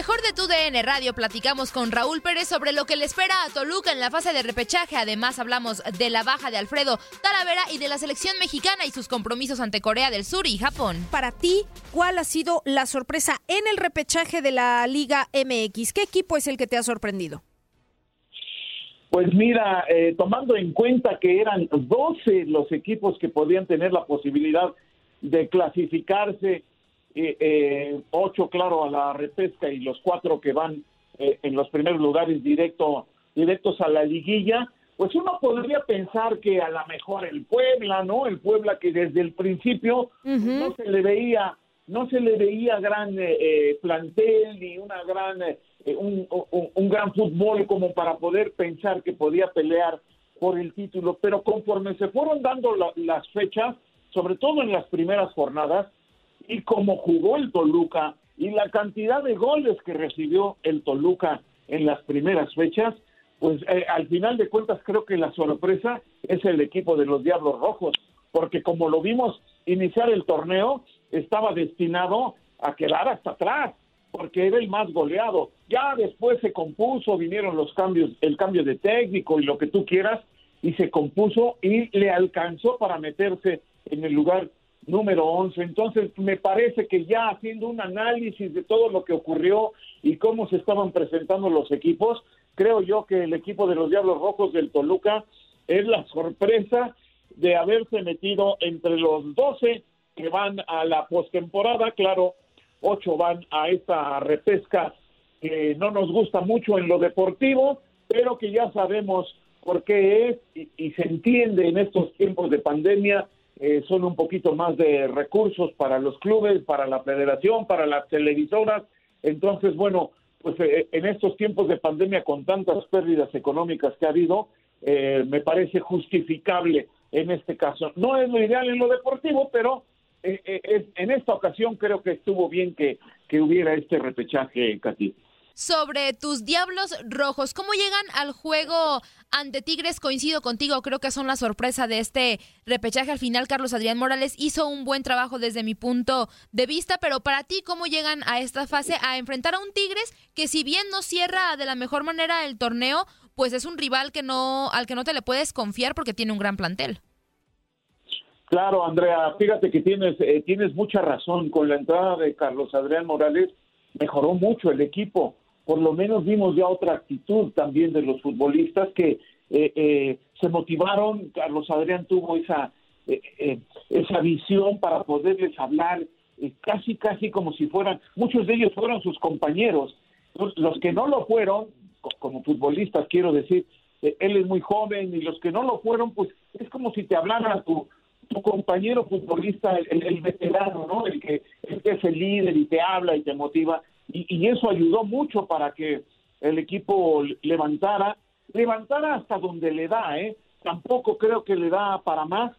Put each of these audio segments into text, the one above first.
Mejor de tu DN Radio platicamos con Raúl Pérez sobre lo que le espera a Toluca en la fase de repechaje. Además hablamos de la baja de Alfredo Talavera y de la selección mexicana y sus compromisos ante Corea del Sur y Japón. Para ti, ¿cuál ha sido la sorpresa en el repechaje de la Liga MX? ¿Qué equipo es el que te ha sorprendido? Pues mira, eh, tomando en cuenta que eran 12 los equipos que podían tener la posibilidad de clasificarse eh, eh, ocho, claro, a la repesca y los cuatro que van eh, en los primeros lugares directo, directos a la liguilla, pues uno podría pensar que a lo mejor el Puebla, ¿no? El Puebla que desde el principio no se le veía, no se le veía gran eh, plantel ni una gran, un, un, gran fútbol como para poder pensar que podía pelear por el título, pero conforme se fueron dando las fechas, sobre todo en las primeras jornadas, y como jugó el Toluca y la cantidad de goles que recibió el Toluca en las primeras fechas, pues eh, al final de cuentas creo que la sorpresa es el equipo de los Diablos Rojos, porque como lo vimos iniciar el torneo, estaba destinado a quedar hasta atrás, porque era el más goleado. Ya después se compuso, vinieron los cambios, el cambio de técnico y lo que tú quieras, y se compuso y le alcanzó para meterse en el lugar número 11. Entonces, me parece que ya haciendo un análisis de todo lo que ocurrió y cómo se estaban presentando los equipos, creo yo que el equipo de los Diablos Rojos del Toluca es la sorpresa de haberse metido entre los 12 que van a la postemporada, claro, ocho van a esta repesca que no nos gusta mucho en lo deportivo, pero que ya sabemos por qué es y se entiende en estos tiempos de pandemia eh, son un poquito más de recursos para los clubes, para la federación, para las televisoras. Entonces, bueno, pues eh, en estos tiempos de pandemia con tantas pérdidas económicas que ha habido, eh, me parece justificable en este caso. No es lo ideal en lo deportivo, pero en esta ocasión creo que estuvo bien que, que hubiera este repechaje, Katy sobre tus Diablos Rojos. ¿Cómo llegan al juego ante Tigres? Coincido contigo, creo que son la sorpresa de este repechaje. Al final, Carlos Adrián Morales hizo un buen trabajo desde mi punto de vista, pero para ti, ¿cómo llegan a esta fase a enfrentar a un Tigres que si bien no cierra de la mejor manera el torneo, pues es un rival que no, al que no te le puedes confiar porque tiene un gran plantel? Claro, Andrea, fíjate que tienes, eh, tienes mucha razón. Con la entrada de Carlos Adrián Morales mejoró mucho el equipo por lo menos vimos ya otra actitud también de los futbolistas que eh, eh, se motivaron, Carlos Adrián tuvo esa, eh, esa visión para poderles hablar casi, casi como si fueran, muchos de ellos fueron sus compañeros, los, que no lo fueron, como futbolistas, quiero decir, eh, él es muy joven y los que no lo fueron, pues es como si te hablara tu, tu compañero futbolista, el, veterano, ¿no? El que es el líder y te habla y te motiva. Y, y eso ayudó mucho para que el equipo levantara, levantara hasta donde le da, ¿eh? Tampoco creo que le da para más.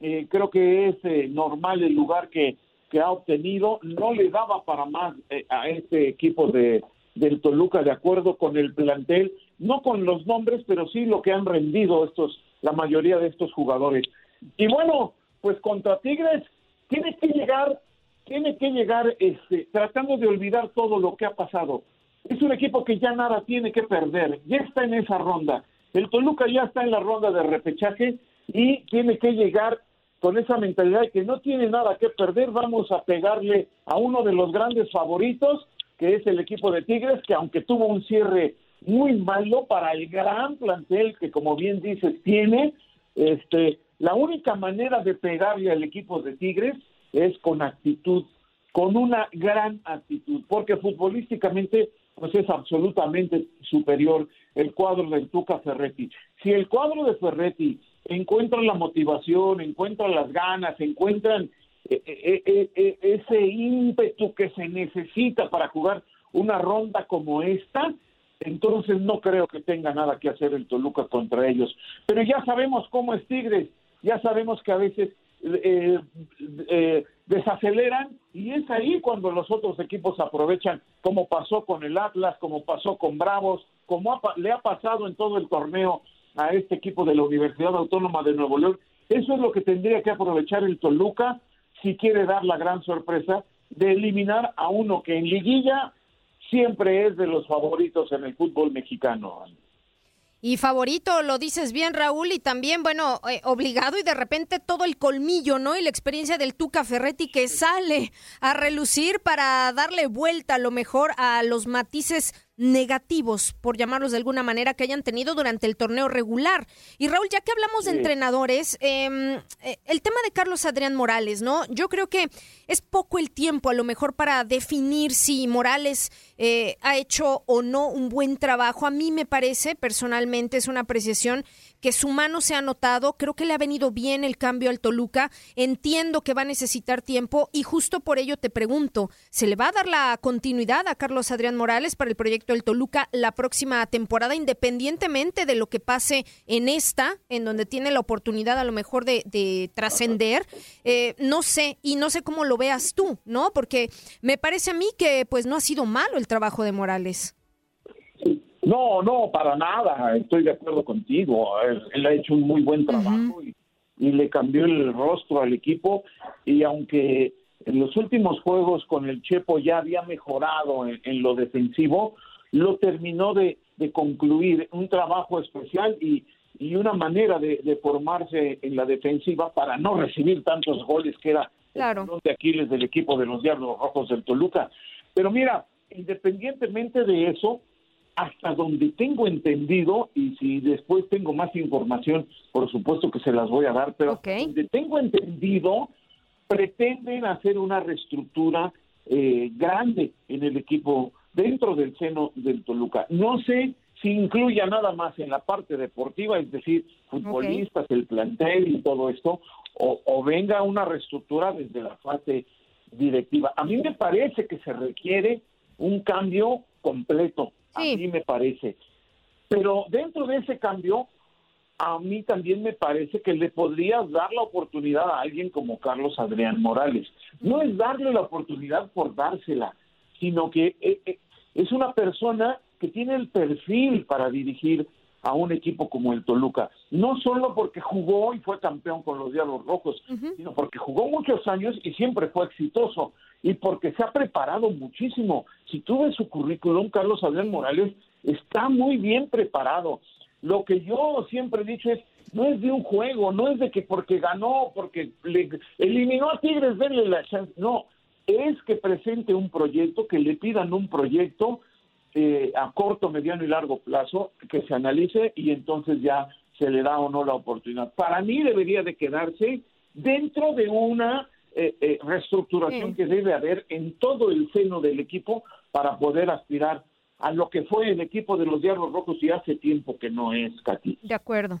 Eh, creo que es eh, normal el lugar que, que ha obtenido. No le daba para más eh, a este equipo de, del Toluca, de acuerdo con el plantel, no con los nombres, pero sí lo que han rendido estos, la mayoría de estos jugadores. Y bueno, pues contra Tigres tiene que llegar, tiene que llegar este, tratando de olvidar todo lo que ha pasado. Es un equipo que ya nada tiene que perder, ya está en esa ronda. El Toluca ya está en la ronda de repechaje y tiene que llegar con esa mentalidad de que no tiene nada que perder, vamos a pegarle a uno de los grandes favoritos que es el equipo de Tigres, que aunque tuvo un cierre muy malo para el gran plantel que, como bien dices, tiene, este, la única manera de pegarle al equipo de Tigres es con actitud, con una gran actitud, porque futbolísticamente pues es absolutamente superior el cuadro del Tuca Ferretti. Si el cuadro de Ferretti encuentra la motivación, encuentra las ganas, encuentran e, e, e, ese ímpetu que se necesita para jugar una ronda como esta, entonces no creo que tenga nada que hacer el Toluca contra ellos. Pero ya sabemos cómo es Tigres, ya sabemos que a veces eh, eh, desaceleran y es ahí cuando los otros equipos aprovechan, como pasó con el Atlas, como pasó con Bravos, como le ha pasado en todo el torneo a este equipo de la Universidad Autónoma de Nuevo León. Eso es lo que tendría que aprovechar el Toluca si quiere dar la gran sorpresa de eliminar a uno que en liguilla siempre es de los favoritos en el fútbol mexicano. Y favorito, lo dices bien, Raúl, y también, bueno, eh, obligado y de repente todo el colmillo, ¿no? Y la experiencia del Tuca Ferretti que sale a relucir para darle vuelta a lo mejor a los matices negativos, por llamarlos de alguna manera, que hayan tenido durante el torneo regular. Y Raúl, ya que hablamos de entrenadores, em, eh, el tema de Carlos Adrián Morales, ¿no? Yo creo que es poco el tiempo a lo mejor para definir si Morales eh, ha hecho o no un buen trabajo. A mí me parece, personalmente, es una apreciación que su mano se ha notado, creo que le ha venido bien el cambio al Toluca, entiendo que va a necesitar tiempo y justo por ello te pregunto, ¿se le va a dar la continuidad a Carlos Adrián Morales para el proyecto del Toluca la próxima temporada, independientemente de lo que pase en esta, en donde tiene la oportunidad a lo mejor de, trascender? Eh, no sé, y no sé cómo lo veas tú, ¿no? Porque me parece a mí que pues no ha sido malo el trabajo de Morales. No, no, para nada. Estoy de acuerdo contigo. Él, ha hecho un muy buen trabajo y, le cambió el rostro al equipo. Y aunque en los últimos juegos con el Chepo ya había mejorado en, lo defensivo, lo terminó de, concluir. Un trabajo especial y, una manera de, formarse en la defensiva para no recibir tantos goles que era claro. el de Aquiles del equipo de los Diablos Rojos del Toluca. Pero mira, independientemente de eso, hasta donde tengo entendido, y si después tengo más información, por supuesto que se las voy a dar, pero donde tengo entendido, pretenden hacer una reestructura eh, grande en el equipo dentro del seno del Toluca. No sé si incluya nada más en la parte deportiva, es decir, futbolistas, el plantel y todo esto, o, o venga una reestructura desde la fase directiva. A mí me parece que se requiere un cambio completo a mí me parece. Pero dentro de ese cambio, a mí también me parece que le podrías dar la oportunidad a alguien como Carlos Adrián Morales. No es darle la oportunidad por dársela, sino que eh, eh, es una persona que tiene el perfil para dirigir a un equipo como el Toluca. No solo porque jugó y fue campeón con los Diablos Rojos, sino porque jugó muchos años y siempre fue exitoso y porque se ha preparado muchísimo. Si tú ves su currículum, Carlos Adrián Morales está muy bien preparado. Lo que yo siempre he dicho es, no es de un juego, no es de que porque ganó, porque le eliminó a Tigres, denle la chance. No, es que presente un proyecto, que le pidan un proyecto eh, a corto, mediano y largo plazo, que se analice y entonces ya se le da o no la oportunidad. Para mí debería de quedarse dentro de una eh, eh, reestructuración que debe haber en todo el seno del equipo para poder aspirar a lo que fue el equipo de los Diablos Rojos y hace tiempo que no es, Katy. De acuerdo.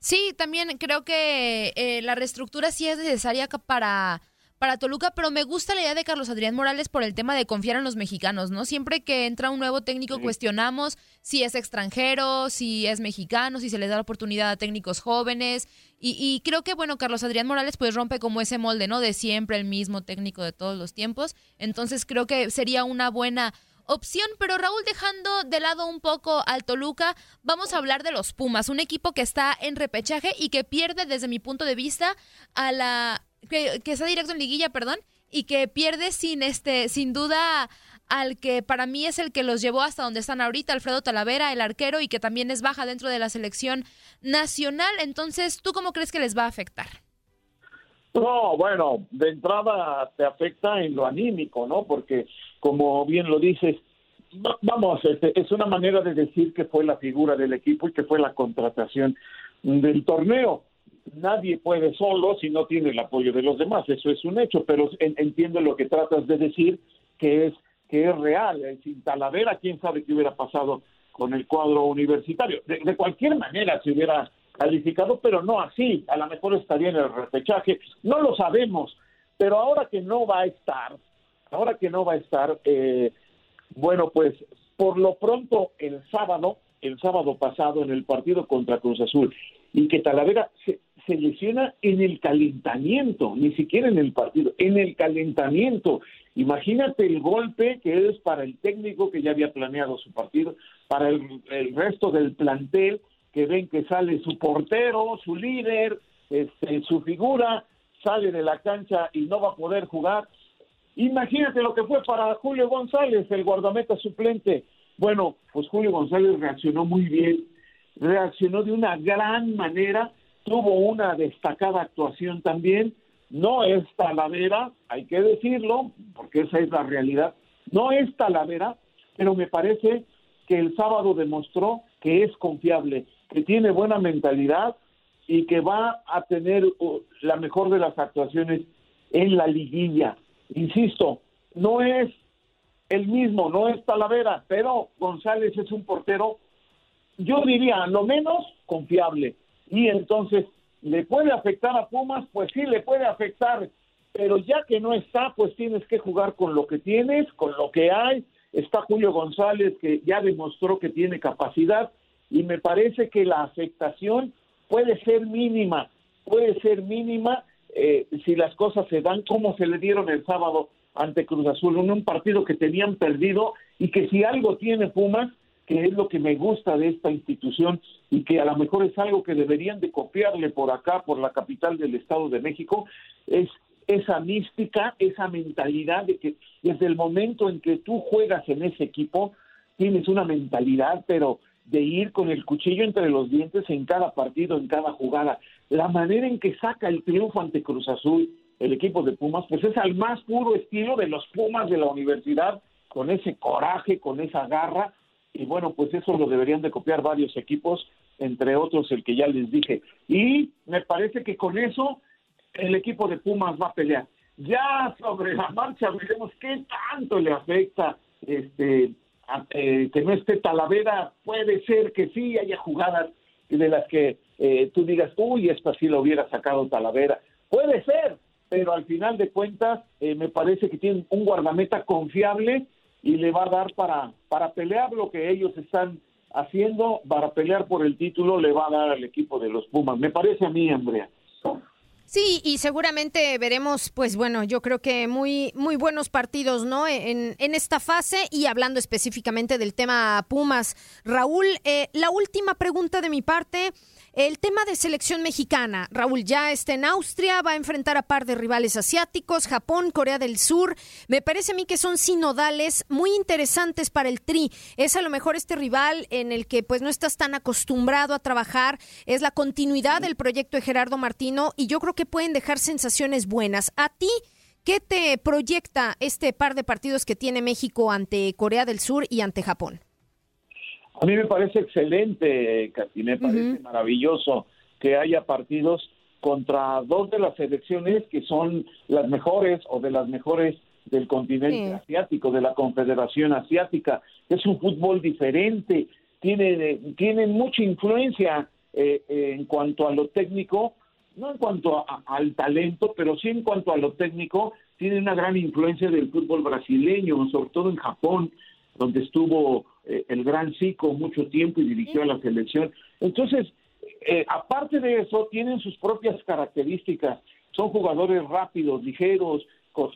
Sí, también creo que eh, la reestructura sí es necesaria para, para Toluca, pero me gusta la idea de Carlos Adrián Morales por el tema de confiar en los mexicanos, ¿no? Siempre que entra un nuevo técnico cuestionamos si es extranjero, si es mexicano, si se le da la oportunidad a técnicos jóvenes. Y, y creo que, bueno, Carlos Adrián Morales pues rompe como ese molde, ¿no? De siempre el mismo técnico de todos los tiempos. Entonces creo que sería una buena opción, pero Raúl, dejando de lado un poco al Toluca, vamos a hablar de los Pumas, un equipo que está en repechaje y que pierde, desde mi punto de vista, a la. que, está directo en liguilla, perdón, y que pierde sin este, sin duda al que para mí es el que los llevó hasta donde están ahorita, Alfredo Talavera, el arquero, y que también es baja dentro de la selección nacional. Entonces, ¿tú cómo crees que les va a afectar? No, bueno, de entrada te afecta en lo anímico, ¿no? Porque, como bien lo dices, vamos, este, es una manera de decir que fue la figura del equipo y que fue la contratación del torneo. Nadie puede solo si no tiene el apoyo de los demás, eso es un hecho, pero entiendo lo que tratas de decir, que es que es real. Sin Talavera, quién sabe qué hubiera pasado con el cuadro universitario. de cualquier manera, si hubiera calificado, pero no así. A lo mejor estaría en el repechaje. No lo sabemos. Pero ahora que no va a estar, ahora que no va a estar, eh, bueno, pues por lo pronto el sábado, el sábado pasado en el partido contra Cruz Azul, y que Talavera se, lesiona en el calentamiento, ni siquiera en el partido, en el calentamiento. Imagínate el golpe que es para el técnico que ya había planeado su partido, para el, el resto del plantel que ven que sale su portero, su líder, este, su figura, sale de la cancha y no va a poder jugar. Imagínate lo que fue para Julio González, el guardameta suplente. Bueno, pues Julio González reaccionó muy bien, reaccionó de una gran manera, tuvo una destacada actuación también. No es Talavera, hay que decirlo, porque esa es la realidad. No es Talavera, pero me parece que el sábado demostró que es confiable que tiene buena mentalidad y que va a tener uh, la mejor de las actuaciones en la liguilla. Insisto, no es el mismo, no es Talavera, pero González es un portero, yo diría, lo menos confiable. Y entonces, ¿le puede afectar a Pumas? Pues sí, le puede afectar, pero ya que no está, pues tienes que jugar con lo que tienes, con lo que hay. Está Julio González, que ya demostró que tiene capacidad y me parece que la afectación puede ser mínima, puede ser mínima eh, si las cosas se dan como se le dieron el sábado ante Cruz Azul, en un partido que tenían perdido y que si algo tiene Pumas, que es lo que me gusta de esta institución y que a lo mejor es algo que deberían de copiarle por acá, por la capital del Estado de México, es esa mística, esa mentalidad de que desde el momento en que tú juegas en ese equipo, tienes una mentalidad, pero de ir con el cuchillo entre los dientes en cada partido, en cada jugada. La manera en que saca el triunfo ante Cruz Azul, el equipo de Pumas, pues es al más puro estilo de los Pumas de la universidad, con ese coraje, con esa garra, y bueno, pues eso lo deberían de copiar varios equipos, entre otros el que ya les dije. Y me parece que con eso el equipo de Pumas va a pelear. Ya sobre la marcha veremos qué tanto le afecta este eh, que no esté Talavera, puede ser que sí haya jugadas de las que eh, tú digas, uy, esta sí lo hubiera sacado Talavera. Puede ser, pero al final de cuentas eh, me parece que tiene un guardameta confiable y le va a dar para, para pelear lo que ellos están haciendo, para pelear por el título, le va a dar al equipo de los Pumas. Me parece a mí, Andrea. Sí, y seguramente veremos, pues bueno, yo creo que muy, muy buenos partidos, ¿no? En, en esta fase y hablando específicamente del tema Pumas. Raúl, eh, la última pregunta de mi parte. El tema de selección mexicana, Raúl, ya está en Austria, va a enfrentar a par de rivales asiáticos, Japón, Corea del Sur. Me parece a mí que son sinodales muy interesantes para el Tri. Es a lo mejor este rival en el que pues no estás tan acostumbrado a trabajar, es la continuidad del proyecto de Gerardo Martino y yo creo que pueden dejar sensaciones buenas. A ti, ¿qué te proyecta este par de partidos que tiene México ante Corea del Sur y ante Japón? A mí me parece excelente, Katy, me parece maravilloso que haya partidos contra dos de las selecciones que son las mejores o de las mejores del continente asiático, de la Confederación Asiática. Es un fútbol diferente, tiene, tiene mucha influencia eh, en cuanto a lo técnico, no en cuanto al talento, pero sí en cuanto a lo técnico, tiene una gran influencia del fútbol brasileño, sobre todo en Japón, donde estuvo eh, el gran Zico mucho tiempo y dirigió a la selección. Entonces, eh, aparte de eso, tienen sus propias características. Son jugadores rápidos, ligeros,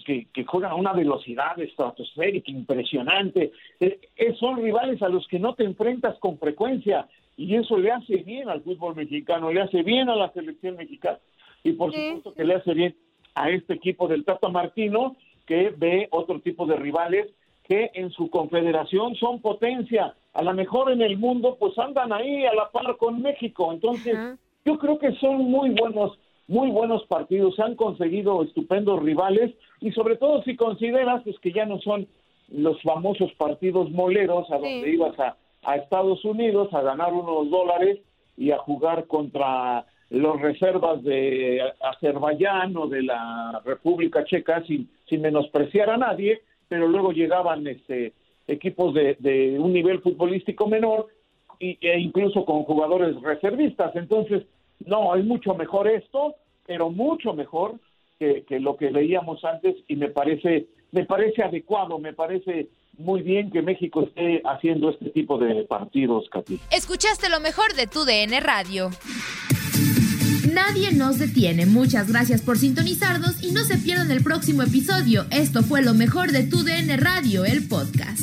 que, juegan a una velocidad estratosférica impresionante. Eh, son rivales a los que no te enfrentas con frecuencia y eso le hace bien al fútbol mexicano, le hace bien a la selección mexicana. Y por supuesto que le hace bien a este equipo del Tata Martino que ve otro tipo de rivales que en su confederación son potencia, a lo mejor en el mundo pues andan ahí a la par con México, entonces yo creo que son muy buenos, muy buenos partidos, han conseguido estupendos rivales. Y sobre todo si consideras pues, que ya no son los famosos partidos moleros a donde ibas a, a Estados Unidos a ganar unos dólares y a jugar contra los reservas de Azerbaiyán o de la República Checa sin, sin menospreciar a nadie, pero luego llegaban este equipos de, un nivel futbolístico menor y, e incluso con jugadores reservistas. Entonces, no, es mucho mejor esto, pero mucho mejor que, lo que veíamos antes y me parece, me parece adecuado, me parece muy bien que México esté haciendo este tipo de partidos, Katy. Escuchaste lo mejor de tu DN Radio. Nadie nos detiene. Muchas gracias por sintonizarnos y no se pierdan el próximo episodio. Esto fue lo mejor de tu DN Radio, el podcast.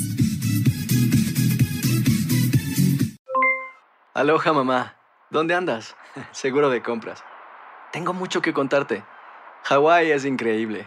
Aloha mamá, ¿dónde andas? Seguro de compras. Tengo mucho que contarte. Hawái es increíble.